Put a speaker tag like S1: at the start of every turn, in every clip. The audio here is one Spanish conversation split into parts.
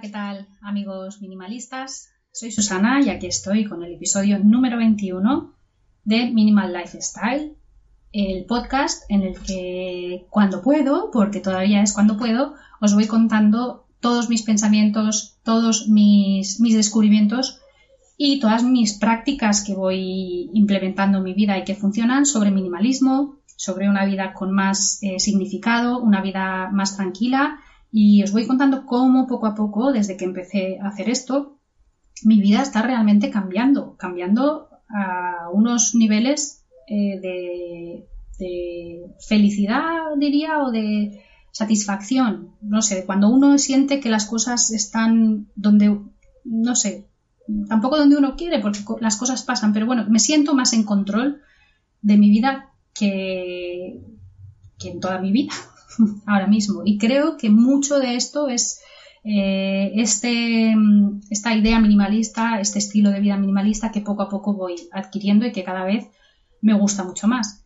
S1: ¿Qué tal amigos minimalistas? Soy Susana y aquí estoy con el episodio número 21 de Minimal Lifestyle, el podcast en el que cuando puedo, porque todavía es cuando puedo, os voy contando todos mis pensamientos, todos mis, mis descubrimientos y todas mis prácticas que voy implementando en mi vida y que funcionan sobre minimalismo, sobre una vida con más eh, significado, una vida más tranquila y os voy contando cómo poco a poco, desde que empecé a hacer esto, mi vida está realmente cambiando, cambiando a unos niveles eh, de, felicidad, diría, o de satisfacción. No sé, cuando uno siente que las cosas están donde, no sé, tampoco donde uno quiere, porque las cosas pasan, pero bueno, me siento más en control de mi vida que, que en toda mi vida, ahora mismo. Y creo que mucho de esto es eh, este, esta idea minimalista, este estilo de vida minimalista que poco a poco voy adquiriendo y que cada vez me gusta mucho más.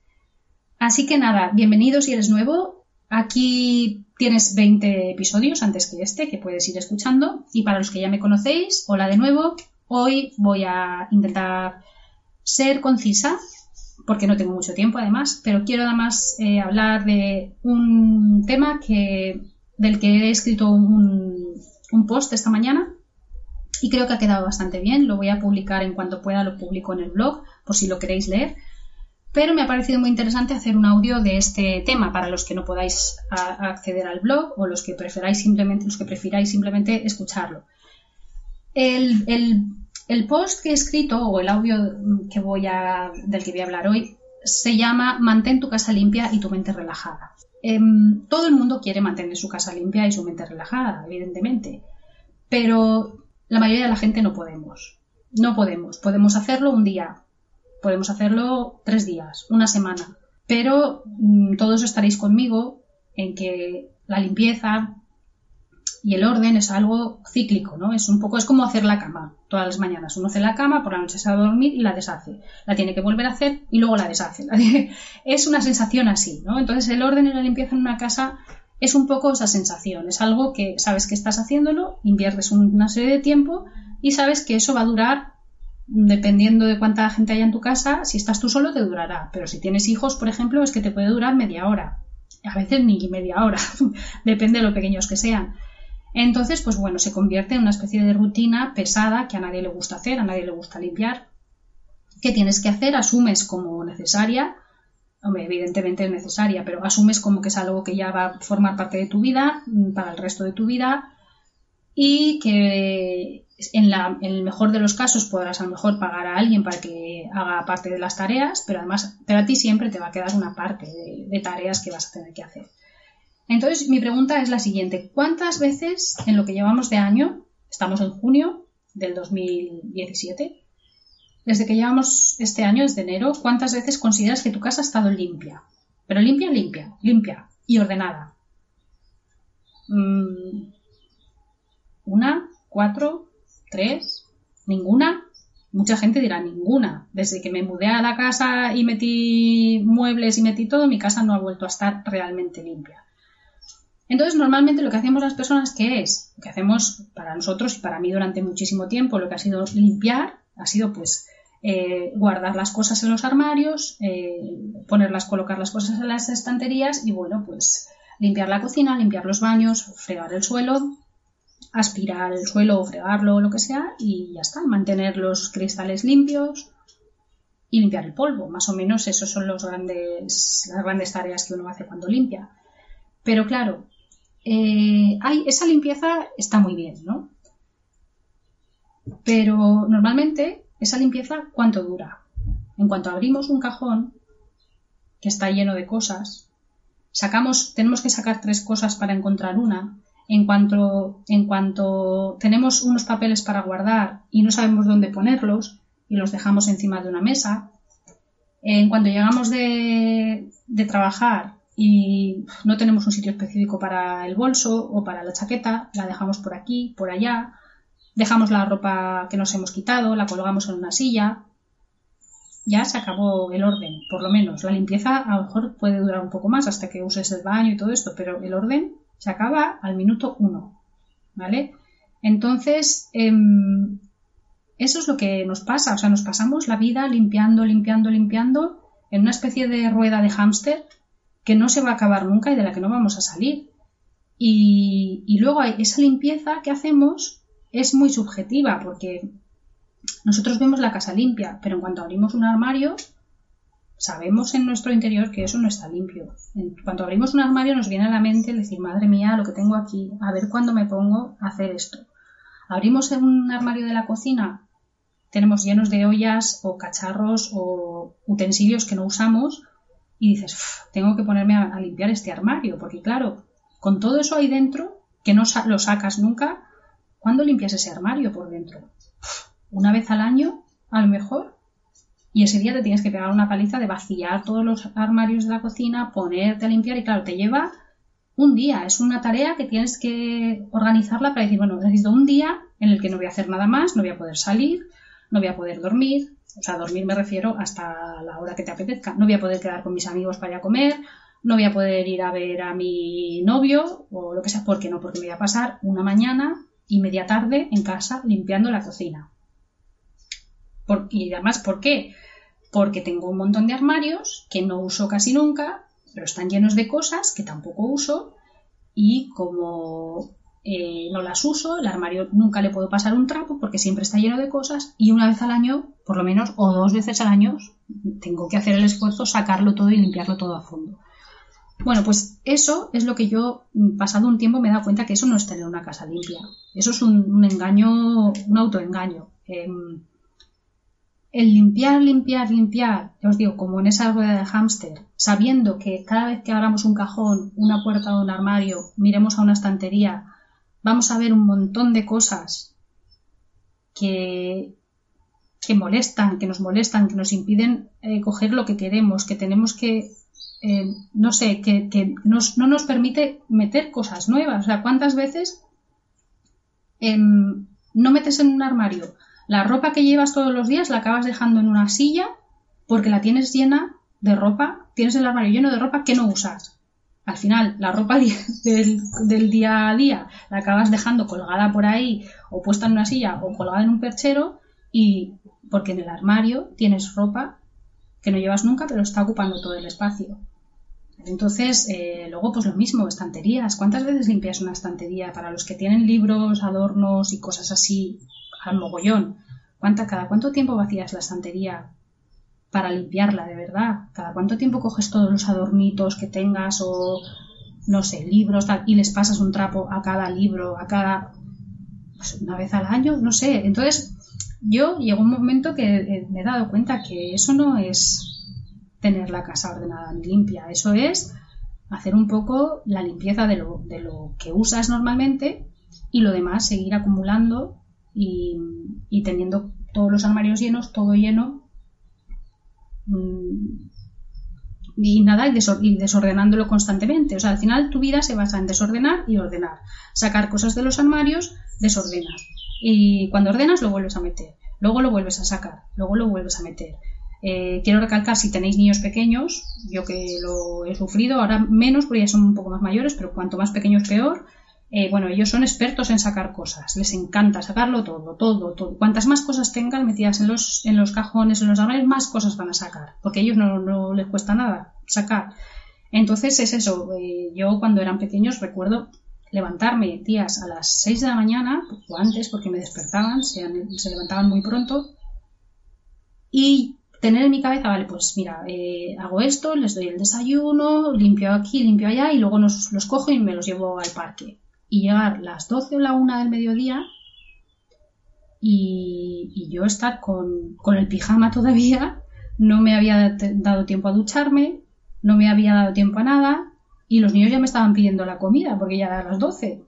S1: Así que nada, bienvenidos si eres nuevo. Aquí tienes 20 episodios antes que este que puedes ir escuchando. Y para los que ya me conocéis, hola de nuevo. Hoy voy a intentar ser concisa porque no tengo mucho tiempo además, pero quiero además eh, hablar de un tema que, del que he escrito un, un post esta mañana y creo que ha quedado bastante bien. Lo voy a publicar en cuanto pueda, lo publico en el blog por si lo queréis leer. Pero me ha parecido muy interesante hacer un audio de este tema para los que no podáis acceder al blog o los que preferáis simplemente, los que prefiráis simplemente escucharlo. El, post que he escrito o el audio que voy a, del que voy a hablar hoy se llama Mantén tu casa limpia y tu mente relajada. Em, todo el mundo quiere mantener su casa limpia y su mente relajada, evidentemente, pero la mayoría de la gente no podemos. No podemos. Podemos hacerlo un día, podemos hacerlo tres días, una semana, pero mm, todos estaréis conmigo en que la limpieza, y el orden es algo cíclico, ¿no? Es un poco, es como hacer la cama todas las mañanas. Uno hace la cama, por la noche se va a dormir y la deshace. La tiene que volver a hacer y luego la deshace. Es una sensación así, ¿no? Entonces el orden y la limpieza en una casa es un poco esa sensación. Es algo que sabes que estás haciéndolo, inviertes una serie de tiempo y sabes que eso va a durar dependiendo de cuánta gente haya en tu casa. Si estás tú solo te durará, pero si tienes hijos, por ejemplo, es que te puede durar media hora. A veces ni media hora, depende de lo pequeños que sean. Entonces, pues bueno, se convierte en una especie de rutina pesada que a nadie le gusta hacer, a nadie le gusta limpiar. ¿Qué tienes que hacer? Asumes como necesaria, evidentemente es necesaria, pero asumes como que es algo que ya va a formar parte de tu vida mm, para el resto de tu vida y que en, el mejor de los casos podrás a lo mejor pagar a alguien para que haga parte de las tareas, pero además, pero a ti siempre te va a quedar una parte de tareas que vas a tener que hacer. Entonces, mi pregunta es la siguiente. ¿Cuántas veces en lo que llevamos de año, estamos en junio del 2017, desde que llevamos este año, desde enero, cuántas veces consideras que tu casa ha estado limpia? Pero limpia, limpia, limpia y ordenada. Mm, ¿Una? ¿Cuatro? ¿Tres? ¿Ninguna? Mucha gente dirá ninguna. Desde que me mudé a la casa y metí muebles y metí todo, mi casa no ha vuelto a estar realmente limpia. Entonces, normalmente lo que hacemos las personas, ¿qué es? Lo que hacemos para nosotros y para mí durante muchísimo tiempo, lo que ha sido limpiar, ha sido pues eh, guardar las cosas en los armarios, eh, ponerlas, colocar las cosas en las estanterías y bueno, pues limpiar la cocina, limpiar los baños, fregar el suelo, aspirar el suelo o fregarlo o lo que sea y ya está, mantener los cristales limpios y limpiar el polvo. Más o menos esos son los grandes, las grandes tareas que uno hace cuando limpia. Pero claro, eh, esa limpieza está muy bien, ¿no? Pero normalmente esa limpieza, ¿cuánto dura? En cuanto abrimos un cajón que está lleno de cosas, sacamos, tenemos que sacar tres cosas para encontrar una, En cuanto, en cuanto tenemos unos papeles para guardar y no sabemos dónde ponerlos y los dejamos encima de una mesa, en cuanto llegamos de, de trabajar y no tenemos un sitio específico para el bolso o para la chaqueta, la dejamos por aquí, por allá, dejamos la ropa que nos hemos quitado, la colgamos en una silla, ya se acabó el orden, por lo menos. La limpieza a lo mejor puede durar un poco más hasta que uses el baño y todo esto, pero el orden se acaba al minuto uno, ¿vale? Entonces, em, eso es lo que nos pasa, o sea, nos pasamos la vida limpiando, limpiando, limpiando en una especie de rueda de hámster que no se va a acabar nunca y de la que no vamos a salir. Y, y luego esa limpieza que hacemos es muy subjetiva porque nosotros vemos la casa limpia, pero en cuanto abrimos un armario, sabemos en nuestro interior que eso no está limpio. En cuanto abrimos un armario nos viene a la mente decir, madre mía, lo que tengo aquí, a ver cuándo me pongo a hacer esto. Abrimos un armario de la cocina, tenemos llenos de ollas o cacharros o utensilios que no usamos y dices, tengo que ponerme a, limpiar este armario, porque claro, con todo eso ahí dentro, que no lo sacas nunca, ¿cuándo limpias ese armario por dentro? Una vez al año, a lo mejor, y ese día te tienes que pegar una paliza de vaciar todos los armarios de la cocina, ponerte a limpiar y claro, te lleva un día. Es una tarea que tienes que organizarla para decir, bueno, necesito un día en el que no voy a hacer nada más, no voy a poder salir, no voy a poder dormir. O sea, dormir me refiero hasta la hora que te apetezca. No voy a poder quedar con mis amigos para ir a comer, no voy a poder ir a ver a mi novio o lo que sea. ¿Por qué no? Porque me voy a pasar una mañana y media tarde en casa limpiando la cocina. y además, ¿por qué? porque tengo un montón de armarios que no uso casi nunca, pero están llenos de cosas que tampoco uso y como eh, no las uso, el armario nunca le puedo pasar un trapo porque siempre está lleno de cosas y una vez al año, por lo menos, o dos veces al año, tengo que hacer el esfuerzo, sacarlo todo y limpiarlo todo a fondo. Bueno, pues eso es lo que yo, pasado un tiempo, me he dado cuenta que eso no es tener una casa limpia. Eso es un, engaño, un autoengaño. Em, el limpiar, limpiar, limpiar, os digo, como en esa rueda de hámster, sabiendo que cada vez que abramos un cajón, una puerta o un armario, miremos a una estantería, vamos a ver un montón de cosas que, que molestan, que nos molestan, que nos impiden eh, coger lo que queremos, que tenemos que, eh, no sé, que, no nos permite meter cosas nuevas. O sea, ¿cuántas veces em, no metes en un armario la ropa que llevas todos los días la acabas dejando en una silla porque la tienes llena de ropa, tienes el armario lleno de ropa que no usas. Al final, la ropa del, día a día la acabas dejando colgada por ahí o puesta en una silla o colgada en un perchero y porque en el armario tienes ropa que no llevas nunca pero está ocupando todo el espacio. Entonces, eh, luego pues lo mismo, estanterías. ¿Cuántas veces limpias una estantería? Para los que tienen libros, adornos y cosas así al mogollón. ¿Cuánta, ¿Cada cuánto tiempo vacías la estantería para limpiarla de verdad? ¿Cada cuánto tiempo coges todos los adornitos que tengas o, no sé, libros y les pasas un trapo a cada libro, a cada... Pues una vez al año, no sé. Entonces, yo llegó un momento que eh, me he dado cuenta que eso no es tener la casa ordenada ni limpia, eso es hacer un poco la limpieza de lo, de lo que usas normalmente y lo demás seguir acumulando y, teniendo todos los armarios llenos, todo lleno. Mm, y nada, y, desordenándolo constantemente. O sea, al final tu vida se basa en desordenar y ordenar. Sacar cosas de los armarios, desordenas. Y cuando ordenas lo vuelves a meter. Luego lo vuelves a sacar. Luego lo vuelves a meter. Eh, quiero recalcar si tenéis niños pequeños, yo que lo he sufrido, ahora menos porque ya son un poco más mayores, pero cuanto más pequeños peor. Eh, bueno, ellos son expertos en sacar cosas, les encanta sacarlo todo, todo, todo. Cuantas más cosas tengan metidas en los, en los cajones, en los armarios, más cosas van a sacar, porque a ellos no, les cuesta nada sacar. Entonces es eso, eh, yo cuando eran pequeños recuerdo levantarme días a las 6 de la mañana, o antes porque me despertaban, se, levantaban muy pronto, y tener en mi cabeza, vale, pues mira, eh, hago esto, les doy el desayuno, limpio aquí, limpio allá, y luego los cojo y me los llevo al parque y llegar las 12 o la 1 del mediodía y, yo estar con, el pijama todavía, no me había dado tiempo a ducharme, no me había dado tiempo a nada y los niños ya me estaban pidiendo la comida porque ya era las 12.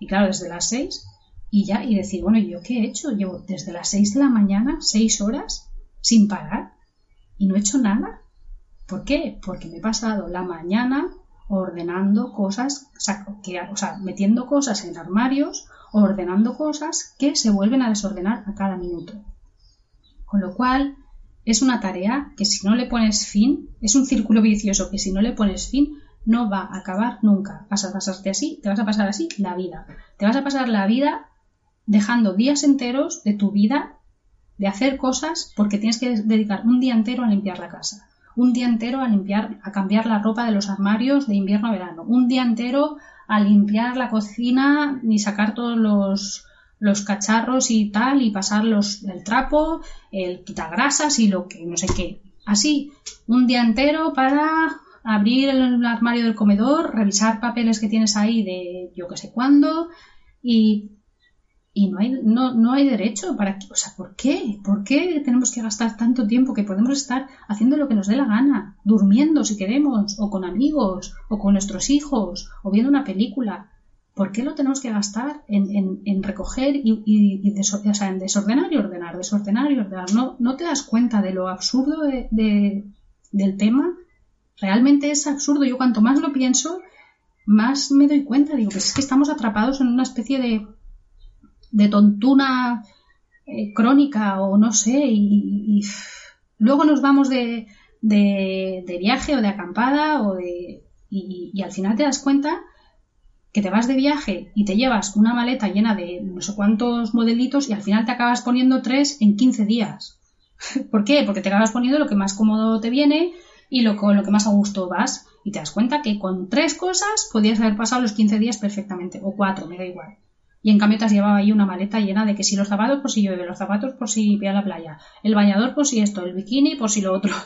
S1: Y claro, desde las 6 y ya, y decir, bueno, ¿yo qué he hecho? Llevo desde las 6 de la mañana, 6 horas, sin parar, y no he hecho nada. ¿Por qué? Porque me he pasado la mañana ordenando cosas, o metiendo cosas en armarios, ordenando cosas que se vuelven a desordenar a cada minuto. Con lo cual, es una tarea que si no le pones fin, es un círculo vicioso que si no le pones fin, no va a acabar nunca. Vas a pasarte así, te vas a pasar así la vida. Te vas a pasar la vida dejando días enteros de tu vida de hacer cosas porque tienes que dedicar un día entero a limpiar la casa, un día entero a limpiar, a cambiar la ropa de los armarios de invierno a verano, un día entero a limpiar la cocina y sacar todos los, cacharros y tal y pasar el trapo, el quitagrasas y lo que no sé qué. Así, un día entero para abrir el armario del comedor, revisar papeles que tienes ahí de yo que sé cuándo y y no hay, no, no hay derecho para o sea, ¿por qué? ¿Por qué tenemos que gastar tanto tiempo que podemos estar haciendo lo que nos dé la gana, durmiendo si queremos, o con amigos, o con nuestros hijos, o viendo una película? ¿Por qué lo tenemos que gastar en, en, recoger y, y, en desordenar y ordenar, desordenar y ordenar? ¿No, no te das cuenta de lo absurdo de, del tema? Realmente es absurdo. Yo cuanto más lo pienso, más me doy cuenta. Digo, pues es que estamos atrapados en una especie de, de tontuna eh, crónica o no sé, y, luego nos vamos de, de, viaje o de acampada o de, y, y, al final te das cuenta que te vas de viaje y te llevas una maleta llena de no sé cuántos modelitos y al final te acabas poniendo tres en 15 días. ¿Por qué? Porque te acabas poniendo lo que más cómodo te viene y lo, con lo que más a gusto vas y te das cuenta que con tres cosas podías haber pasado los 15 días perfectamente o cuatro, me da igual. Y en cambio te has llevado ahí una maleta llena de que si los zapatos por si llueve, los zapatos por si ve a la playa, el bañador por si esto, el bikini por si lo otro.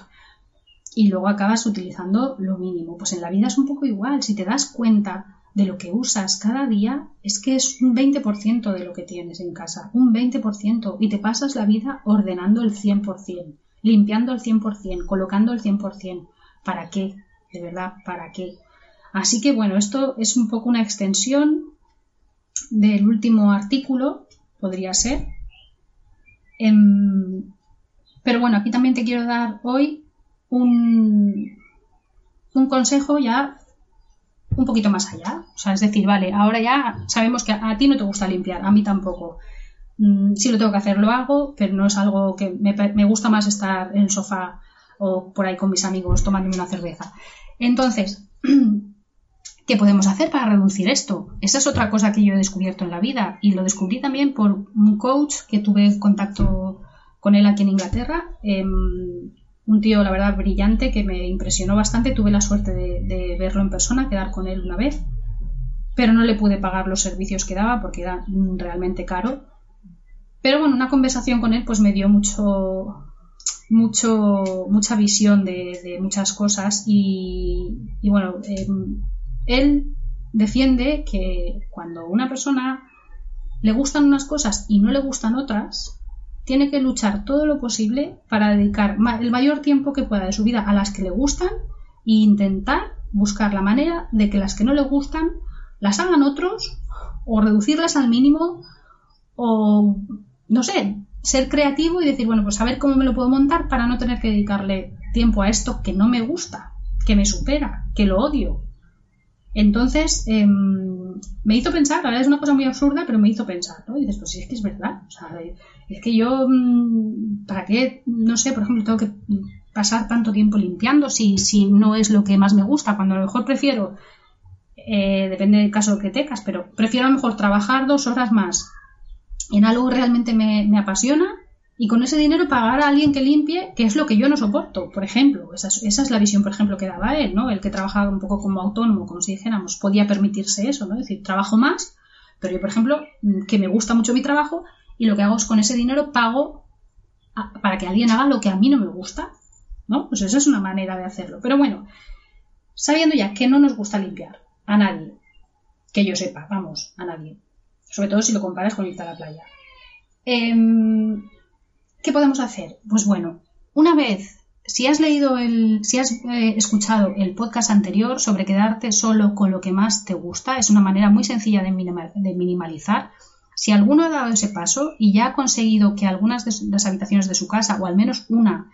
S1: Y luego acabas utilizando lo mínimo. Pues en la vida es un poco igual. Si te das cuenta de lo que usas cada día, es que es un 20% de lo que tienes en casa. Un 20%. Y te pasas la vida ordenando el 100%, limpiando el 100%, colocando el 100%. ¿Para qué? De verdad, ¿para qué? Así que bueno, esto es un poco una extensión del último artículo, podría ser. Em, pero bueno, aquí también te quiero dar hoy un, un consejo ya un poquito más allá. O sea, es decir, vale, ahora ya sabemos que a, ti no te gusta limpiar, a mí tampoco. Mm, si lo tengo que hacer, lo hago, pero no es algo que me, me gusta más estar en el sofá o por ahí con mis amigos tomándome una cerveza. Entonces, ¿Qué podemos hacer para reducir esto? Esa es otra cosa que yo he descubierto en la vida y lo descubrí también por un coach que tuve contacto con él aquí en Inglaterra. Em, un tío, la verdad, brillante que me impresionó bastante. Tuve la suerte de, verlo en persona, quedar con él una vez, pero no le pude pagar los servicios que daba porque era realmente caro. Pero bueno, una conversación con él pues me dio mucho, mucho, mucha visión de, muchas cosas y, bueno, em, él defiende que cuando una persona le gustan unas cosas y no le gustan otras, tiene que luchar todo lo posible para dedicar el mayor tiempo que pueda de su vida a las que le gustan e intentar buscar la manera de que las que no le gustan las hagan otros o reducirlas al mínimo o no sé, ser creativo y decir, bueno, pues a ver cómo me lo puedo montar para no tener que dedicarle tiempo a esto que no me gusta, que me supera, que lo odio, entonces, em, me hizo pensar, la verdad es una cosa muy absurda, pero me hizo pensar, ¿no? Y dices, pues sí, es que es verdad. O sea, es que yo, mm, ¿para qué? No sé, por ejemplo, tengo que pasar tanto tiempo limpiando si, si no es lo que más me gusta, cuando a lo mejor prefiero, eh, depende del caso que tengas, pero prefiero a lo mejor trabajar dos horas más en algo que realmente me, me apasiona y con ese dinero pagar a alguien que limpie, que es lo que yo no soporto, por ejemplo. Esa es, la visión, por ejemplo, que daba él, ¿no? El que trabajaba un poco como autónomo, como si dijéramos, podía permitirse eso, ¿no? Es decir, trabajo más, pero yo, por ejemplo, mm, que me gusta mucho mi trabajo y lo que hago es con ese dinero pago para que alguien haga lo que a mí no me gusta, ¿no? Pues esa es una manera de hacerlo. Pero bueno, sabiendo ya que no nos gusta limpiar a nadie, que yo sepa, vamos, a nadie, sobre todo si lo comparas con irte a la playa. Eh, ¿Qué podemos hacer? Pues bueno, una vez si has leído el, si has eh, escuchado el podcast anterior sobre quedarte solo con lo que más te gusta, es una manera muy sencilla de, minimalizar. Si alguno ha dado ese paso y ya ha conseguido que algunas de las habitaciones de su casa, o al menos una,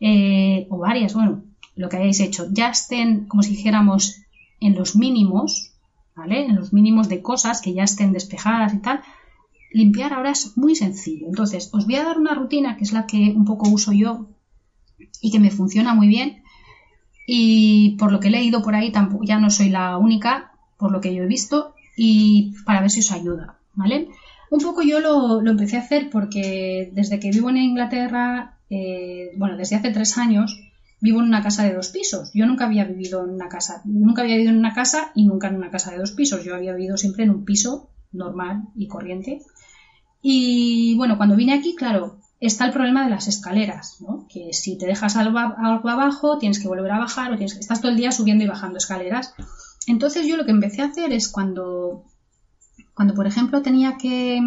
S1: eh, o varias, bueno, lo que hayáis hecho, ya estén, como si dijéramos, en los mínimos, ¿vale? En los mínimos de cosas que ya estén despejadas y tal, limpiar ahora es muy sencillo. Entonces, os voy a dar una rutina que es la que un poco uso yo y que me funciona muy bien. Y por lo que he leído por ahí, tampoco, ya no soy la única, por lo que yo he visto, y para ver si os ayuda, ¿vale? Un poco yo lo, empecé a hacer porque desde que vivo en Inglaterra, eh, bueno, desde hace tres años, vivo en una casa de dos pisos. Yo nunca había vivido en una casa, nunca había vivido en una casa y nunca en una casa de dos pisos. Yo había vivido siempre en un piso normal y corriente. Y bueno, cuando vine aquí, claro, está el problema de las escaleras, ¿no? Que si te dejas algo, abajo, tienes que volver a bajar o tienes estás todo el día subiendo y bajando escaleras. Entonces yo lo que empecé a hacer es cuando, cuando por ejemplo, tenía que,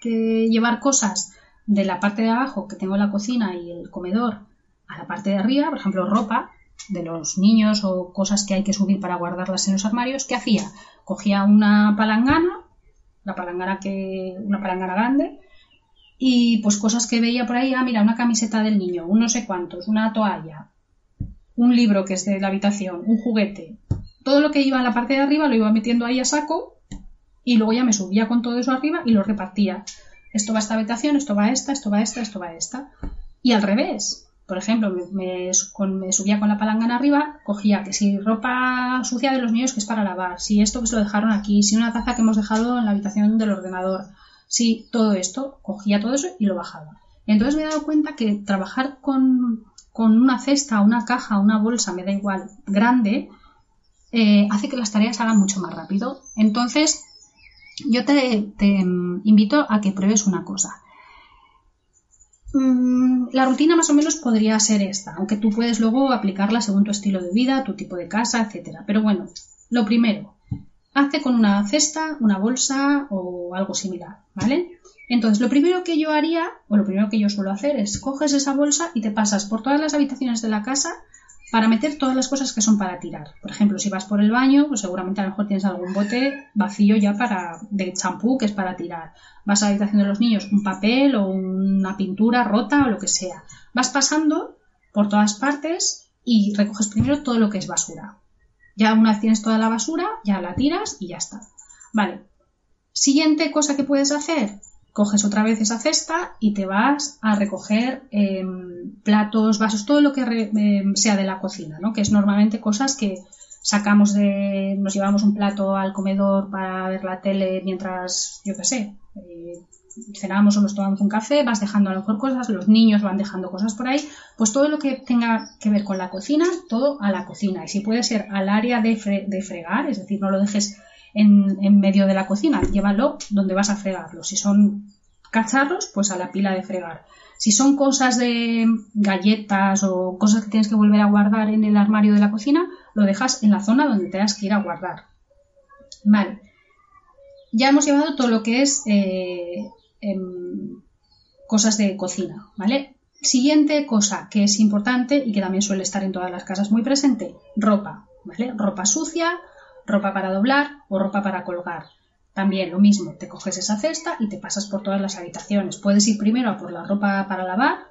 S1: que llevar cosas de la parte de abajo, que tengo la cocina y el comedor, a la parte de arriba, por ejemplo, ropa de los niños o cosas que hay que subir para guardarlas en los armarios, ¿qué hacía? Cogía una palangana, la palangana que, una palangana grande, y pues cosas que veía por ahí, ah, mira, una camiseta del niño, un no sé cuántos, una toalla, un libro que es de la habitación, un juguete. Todo lo que iba a la parte de arriba lo iba metiendo ahí a saco y luego ya me subía con todo eso arriba y lo repartía. Esto va a esta habitación, esto va a esta, esto va a esta, esto va a esta. Y al revés. Por ejemplo, me, subía con la palangana arriba, cogía que si ropa sucia de los niños que es para lavar, si esto que se lo dejaron aquí, si una taza que hemos dejado en la habitación del ordenador, Sí, todo esto, cogía todo eso y lo bajaba. Entonces me he dado cuenta que trabajar con, una cesta, una caja, una bolsa, me da igual, grande, eh, hace que las tareas hagan mucho más rápido. Entonces, yo te, invito a que pruebes una cosa. Mm, la rutina más o menos podría ser esta, aunque tú puedes luego aplicarla según tu estilo de vida, tu tipo de casa, etcétera. Pero bueno, lo primero, hace con una cesta, una bolsa o algo similar, ¿vale? Entonces, lo primero que yo haría, o lo primero que yo suelo hacer es coges esa bolsa y te pasas por todas las habitaciones de la casa para meter todas las cosas que son para tirar. Por ejemplo, si vas por el baño, pues seguramente a lo mejor tienes algún bote vacío ya para de champú que es para tirar. Vas a la habitación de los niños, un papel o una pintura rota o lo que sea. Vas pasando por todas partes y recoges primero todo lo que es basura. Ya una vez tienes toda la basura, ya la tiras y ya está. Vale. Siguiente cosa que puedes hacer, coges otra vez esa cesta y te vas a recoger em, platos, vasos, todo lo que em, sea de la cocina, ¿no? Que es normalmente cosas que sacamos de, nos llevamos un plato al comedor para ver la tele mientras, yo qué sé, eh, cenamos o nos tomamos un café, vas dejando a lo mejor cosas, los niños van dejando cosas por ahí, pues todo lo que tenga que ver con la cocina, todo a la cocina. Y si puede ser al área de, fregar, es decir, no lo dejes en, medio de la cocina, llévalo donde vas a fregarlo. Si son cacharros, pues a la pila de fregar. Si son cosas de galletas o cosas que tienes que volver a guardar en el armario de la cocina, lo dejas en la zona donde tengas que ir a guardar. Vale. Ya hemos llevado todo lo que es eh, cosas de cocina, ¿vale? Siguiente cosa que es importante y que también suele estar en todas las casas muy presente, ropa, ¿vale? Ropa sucia, ropa para doblar o ropa para colgar. También lo mismo, te coges esa cesta y te pasas por todas las habitaciones. Puedes ir primero a por la ropa para lavar,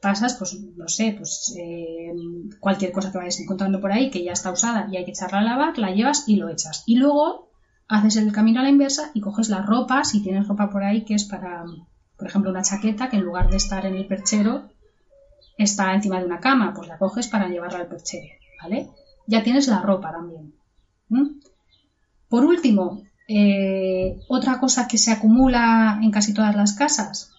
S1: pasas, pues no sé, pues eh, cualquier cosa que vayas encontrando por ahí que ya está usada y hay que echarla a lavar, la llevas y lo echas. Y luego haces el camino a la inversa y coges la ropa, si tienes ropa por ahí que es para, por ejemplo, una chaqueta que en lugar de estar en el perchero está encima de una cama, pues la coges para llevarla al perchero, ¿vale? Ya tienes la ropa también. Por último, eh, otra cosa que se acumula en casi todas las casas,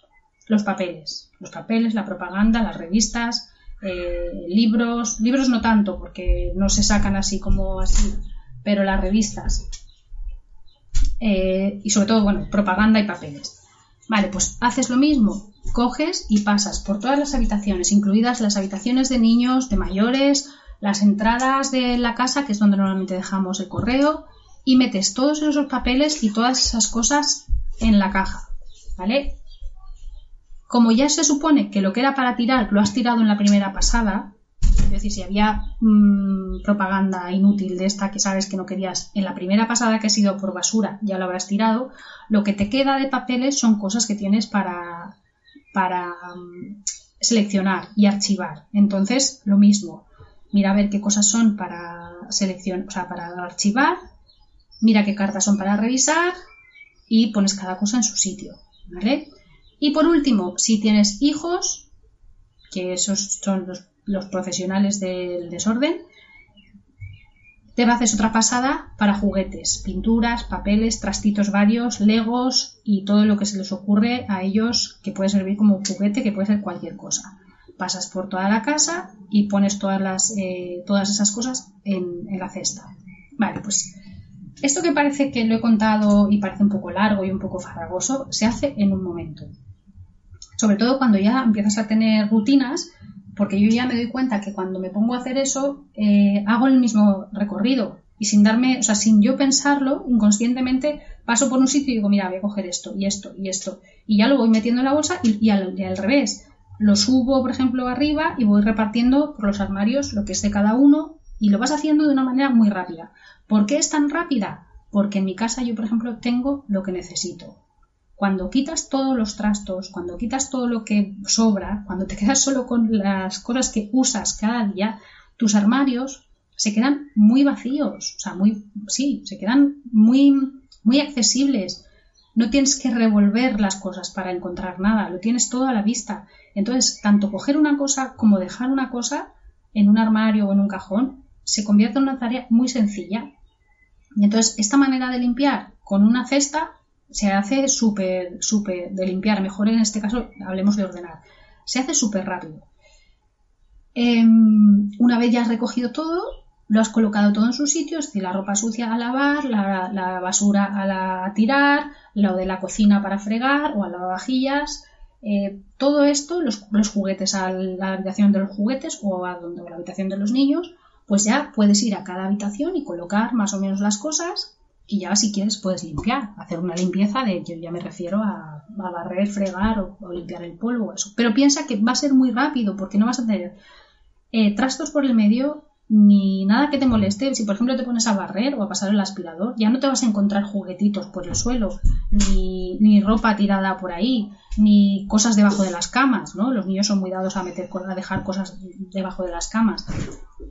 S1: los papeles. Los papeles, la propaganda, las revistas, eh, libros, libros no tanto porque no se sacan así como así, pero las revistas. Eh, y sobre todo, bueno, propaganda y papeles. Vale, pues haces lo mismo, coges y pasas por todas las habitaciones, incluidas las habitaciones de niños, de mayores, las entradas de la casa, que es donde normalmente dejamos el correo, y metes todos esos papeles y todas esas cosas en la caja, ¿vale? como ya se supone que lo que era para tirar lo has tirado en la primera pasada, es decir, si había mm, propaganda inútil de esta que sabes que no querías en la primera pasada que ha sido por basura, ya lo habrás tirado, lo que te queda de papeles son cosas que tienes para, para mm, seleccionar y archivar. Entonces, lo mismo. Mira a ver qué cosas son para seleccionar, o sea, para archivar, mira qué cartas son para revisar y pones cada cosa en su sitio, ¿vale? Y por último, si tienes hijos, que esos son los profesionales del desorden, te haces otra pasada para juguetes, pinturas, papeles, trastitos varios, legos y todo lo que se les ocurre a ellos que puede servir como juguete, que puede ser cualquier cosa. Pasas por toda la casa y pones todas, las, eh, todas esas cosas en la cesta. Vale, pues esto que parece que lo he contado y parece un poco largo y un poco farragoso, se hace en un momento. Sobre todo cuando ya empiezas a tener rutinas porque yo ya me doy cuenta que cuando me pongo a hacer eso, eh, hago el mismo recorrido. Y sin darme, o sea, sin yo pensarlo, inconscientemente paso por un sitio y digo, mira, voy a coger esto y esto y esto. Y ya lo voy metiendo en la bolsa y, al, revés. Lo subo, por ejemplo, arriba y voy repartiendo por los armarios lo que es de cada uno y lo vas haciendo de una manera muy rápida. ¿Por qué es tan rápida? Porque en mi casa yo, por ejemplo, tengo lo que necesito. Cuando quitas todos los trastos, cuando quitas todo lo que sobra, cuando te quedas solo con las cosas que usas cada día, tus armarios se quedan muy vacíos, o sea, muy, sí, se quedan muy, muy accesibles. No tienes que revolver las cosas para encontrar nada, lo tienes todo a la vista. Entonces, tanto coger una cosa como dejar una cosa en un armario o en un cajón se convierte en una tarea muy sencilla. Y entonces, esta manera de limpiar con una cesta se hace súper, súper de limpiar, mejor en este caso hablemos de ordenar, se hace súper rápido. Em, una vez ya has recogido todo, lo has colocado todo en sus sitios, la ropa sucia a lavar, la, basura a, tirar, lo de la cocina para fregar o a lavavajillas, eh, todo esto, los, juguetes a la habitación de los juguetes o a, donde, a la habitación de los niños, pues ya puedes ir a cada habitación y colocar más o menos las cosas y ya si quieres puedes limpiar, hacer una limpieza de, yo ya me refiero a, barrer, fregar o, limpiar el polvo o eso. Pero piensa que va a ser muy rápido porque no vas a tener eh, trastos por el medio ni nada que te moleste. Si por ejemplo te pones a barrer o a pasar el aspirador, ya no te vas a encontrar juguetitos por el suelo, ni, ni ropa tirada por ahí, ni cosas debajo de las camas, ¿no? Los niños son muy dados a meter, a dejar cosas debajo de las camas.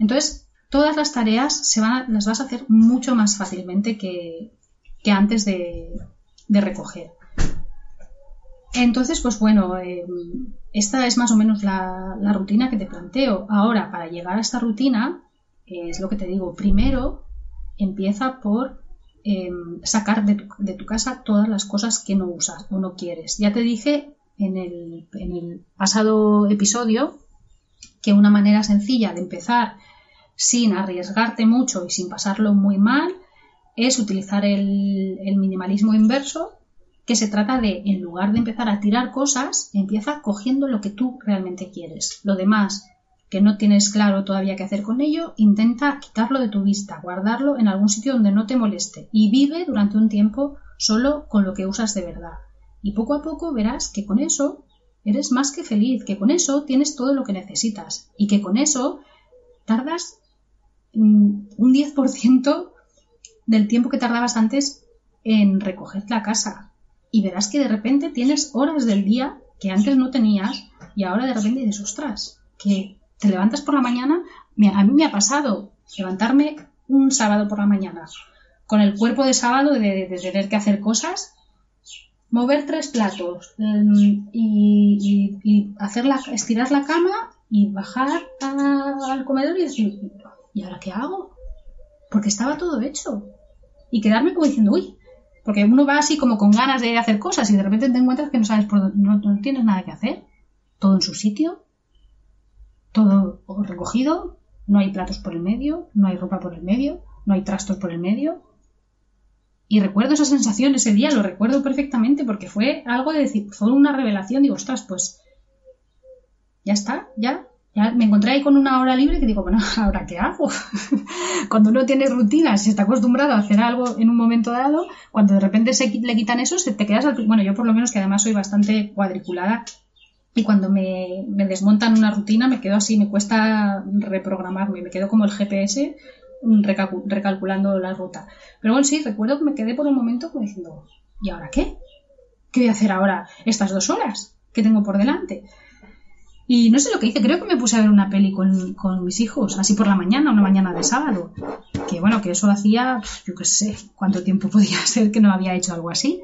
S1: Entonces, todas las tareas se van las vas a hacer mucho más fácilmente que, antes de, recoger. Entonces, pues bueno, em, esta es más o menos la, rutina que te planteo. Ahora, para llegar a esta rutina, es lo que te digo, primero empieza por em, sacar de tu, de tu, casa todas las cosas que no usas o no quieres. Ya te dije en el, en el pasado episodio que una manera sencilla de empezar sin arriesgarte mucho y sin pasarlo muy mal, es utilizar el, minimalismo inverso, que se trata de, en lugar de empezar a tirar cosas, empieza cogiendo lo que tú realmente quieres. Lo demás, que no tienes claro todavía qué hacer con ello, intenta quitarlo de tu vista, guardarlo en algún sitio donde no te moleste y vive durante un tiempo solo con lo que usas de verdad. Y poco a poco verás que con eso eres más que feliz, que con eso tienes todo lo que necesitas y que con eso tardas un 10% del tiempo que tardabas antes en recoger la casa. Y verás que de repente tienes horas del día que antes no tenías y ahora de repente dices, ostras, que te levantas por la mañana. A mí me ha pasado levantarme un sábado por la mañana con el cuerpo de sábado de, tener que hacer cosas, mover tres platos em, y, hacer estirar la cama y bajar al comedor y decir, ¿y ahora qué hago? Porque estaba todo hecho. Y quedarme como diciendo, uy, porque uno va así como con ganas de hacer cosas y de repente te encuentras que no sabes por dónde, no, tienes nada que hacer. Todo en su sitio, todo recogido, no hay platos por el medio, no hay ropa por el medio, no hay trastos por el medio. Y recuerdo esa sensación ese día, lo recuerdo perfectamente porque fue algo de decir, fue una revelación, digo, ostras, pues ya está, ya me encontré ahí con una hora libre que digo, bueno, ¿ahora qué hago? cuando uno tiene rutinas y está acostumbrado a hacer algo en un momento dado, cuando de repente se le quitan eso, se te quedas al... Bueno, yo por lo menos que además soy bastante cuadriculada, y cuando me, me, desmontan una rutina me quedo así, me cuesta reprogramarme, me quedo como el GPS recalculando la ruta. Pero bueno, sí, recuerdo que me quedé por un momento como diciendo, ¿y ahora qué? ¿Qué voy a hacer ahora estas dos horas que tengo por delante? Y no sé lo que hice, creo que me puse a ver una peli con, con mis hijos, así por la mañana, una mañana de sábado. Que bueno, que eso hacía, yo qué sé, cuánto tiempo podía ser que no había hecho algo así.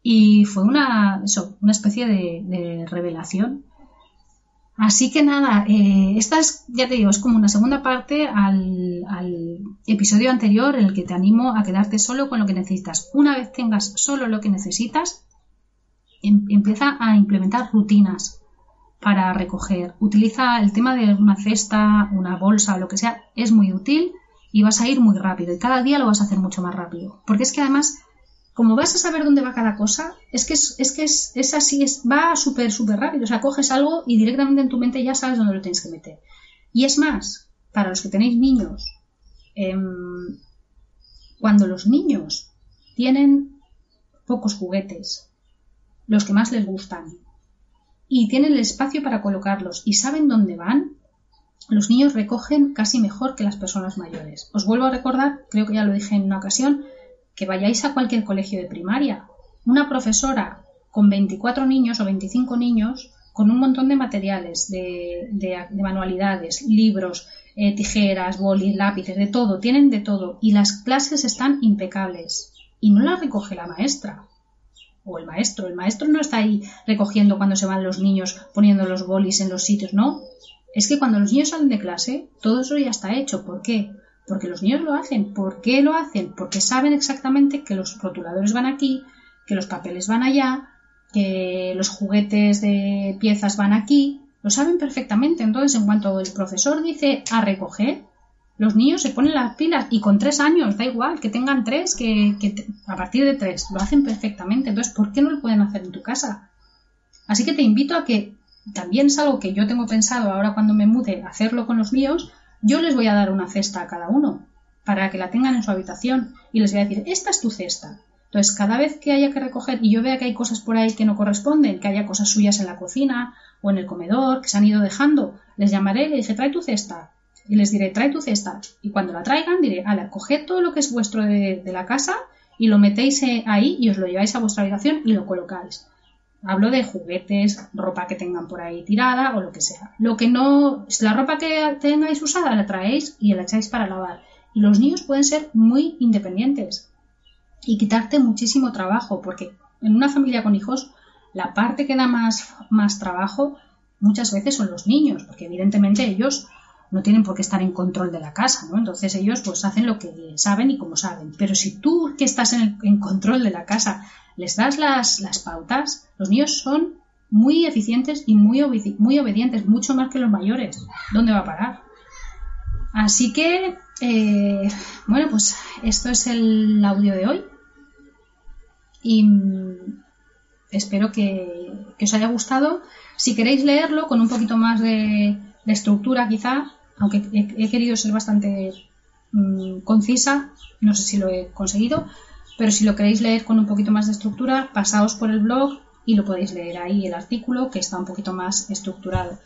S1: Y fue una, eso, una especie de, revelación. Así que nada, eh, esta es, ya te digo, es como una segunda parte al, al, episodio anterior en el que te animo a quedarte solo con lo que necesitas. Una vez tengas solo lo que necesitas, em, empieza a implementar rutinas para recoger. Utiliza el tema de una cesta, una bolsa lo que sea, es muy útil y vas a ir muy rápido y cada día lo vas a hacer mucho más rápido. Porque es que además como vas a saber dónde va cada cosa, es que es, es que es, es, así, es, va súper, súper rápido. O sea, coges algo y directamente en tu mente ya sabes dónde lo tienes que meter. Y es más, para los que tenéis niños, eh, cuando los niños tienen pocos juguetes, los que más les gustan, y tienen el espacio para colocarlos y saben dónde van, los niños recogen casi mejor que las personas mayores. Os vuelvo a recordar, creo que ya lo dije en una ocasión, que vayáis a cualquier colegio de primaria. Una profesora con 24 niños o 25 niños con un montón de materiales, de, manualidades, libros, eh, tijeras, bolis, lápices, de todo, tienen de todo. Y las clases están impecables. Y no las recoge la maestra o el maestro. El maestro no está ahí recogiendo cuando se van los niños, poniendo los bolis en los sitios, no. Es que cuando los niños salen de clase, todo eso ya está hecho. ¿Por qué? Porque los niños lo hacen. ¿Por qué lo hacen? Porque saben exactamente que los rotuladores van aquí, que los papeles van allá, que los juguetes de piezas van aquí. Lo saben perfectamente. Entonces, en cuanto el profesor dice a recoger, los niños se ponen las pilas y con tres años, da igual, que tengan tres, que, a partir de tres, lo hacen perfectamente. Entonces, ¿por qué no lo pueden hacer en tu casa? Así que te invito a que también es algo que yo tengo pensado ahora cuando me mude, hacerlo con los míos, yo les voy a dar una cesta a cada uno para que la tengan en su habitación y les voy a decir, esta es tu cesta. Entonces, cada vez que haya que recoger y yo vea que hay cosas por ahí que no corresponden, que haya cosas suyas en la cocina o en el comedor que se han ido dejando, les llamaré y les dije, trae tu cesta. Y les diré, trae tu cesta. Y cuando la traigan, diré, ala, coged todo lo que es vuestro de, de la casa y lo metéis eh, ahí y os lo lleváis a vuestra habitación y lo colocáis. Hablo de juguetes, ropa que tengan por ahí tirada o lo que sea. Lo que no, la ropa que tengáis usada la traéis y la echáis para lavar. Y los niños pueden ser muy independientes y quitarte muchísimo trabajo, porque en una familia con hijos la parte que da más, más trabajo muchas veces son los niños, porque evidentemente ellos no tienen por qué estar en control de la casa, ¿no? Entonces ellos pues hacen lo que saben y como saben. Pero si tú que estás en, en control de la casa les das las, pautas, los niños son muy eficientes y muy, muy obedientes, mucho más que los mayores. ¿Dónde va a parar? Así que, eh, bueno, pues esto es el audio de hoy. Y mm, espero que, os haya gustado. Si queréis leerlo con un poquito más de, estructura, quizá, aunque he, querido ser bastante mm, concisa, no sé si lo he conseguido, pero si lo queréis leer con un poquito más de estructura, pasaos por el blog y lo podéis leer ahí el artículo que está un poquito más estructurado.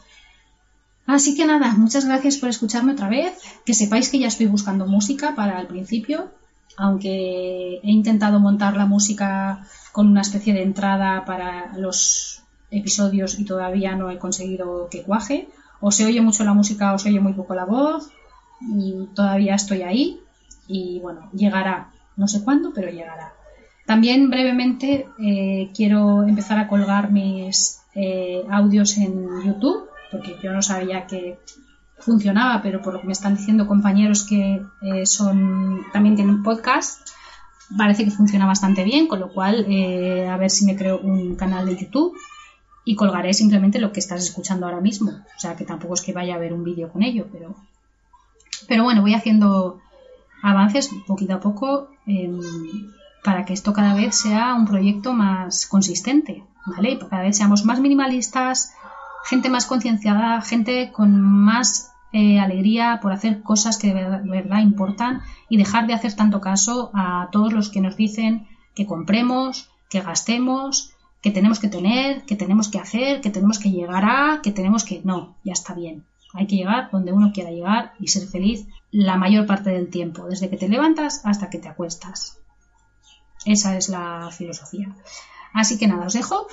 S1: Así que nada, muchas gracias por escucharme otra vez. Que sepáis que ya estoy buscando música para el principio, aunque he intentado montar la música con una especie de entrada para los episodios y todavía no he conseguido que cuaje. O se oye mucho la música o se oye muy poco la voz. Y todavía estoy ahí y bueno, llegará no sé cuándo, pero llegará. También brevemente eh, quiero empezar a colgar mis eh, audios en YouTube, porque yo no sabía que funcionaba, pero por lo que me están diciendo compañeros que eh, son también tienen podcast, parece que funciona bastante bien, con lo cual a ver si me creo un canal de YouTube y colgaré simplemente lo que estás escuchando ahora mismo. O sea que tampoco es que vaya a ver un vídeo con ello, pero, pero bueno, voy haciendo avances poquito a poco em, para que esto cada vez sea un proyecto más consistente, ¿vale? Cada vez seamos más minimalistas, gente más concienciada, gente con más eh, alegría por hacer cosas que de verdad, importan y dejar de hacer tanto caso a todos los que nos dicen que compremos, que gastemos, que tenemos que tener, que tenemos que hacer, que tenemos que llegar a, que tenemos que... No, ya está bien. Hay que llegar donde uno quiera llegar y ser feliz la mayor parte del tiempo, desde que te levantas hasta que te acuestas. Esa es la filosofía. Así que nada, os dejo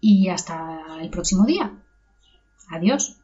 S1: y hasta el próximo día. Adiós.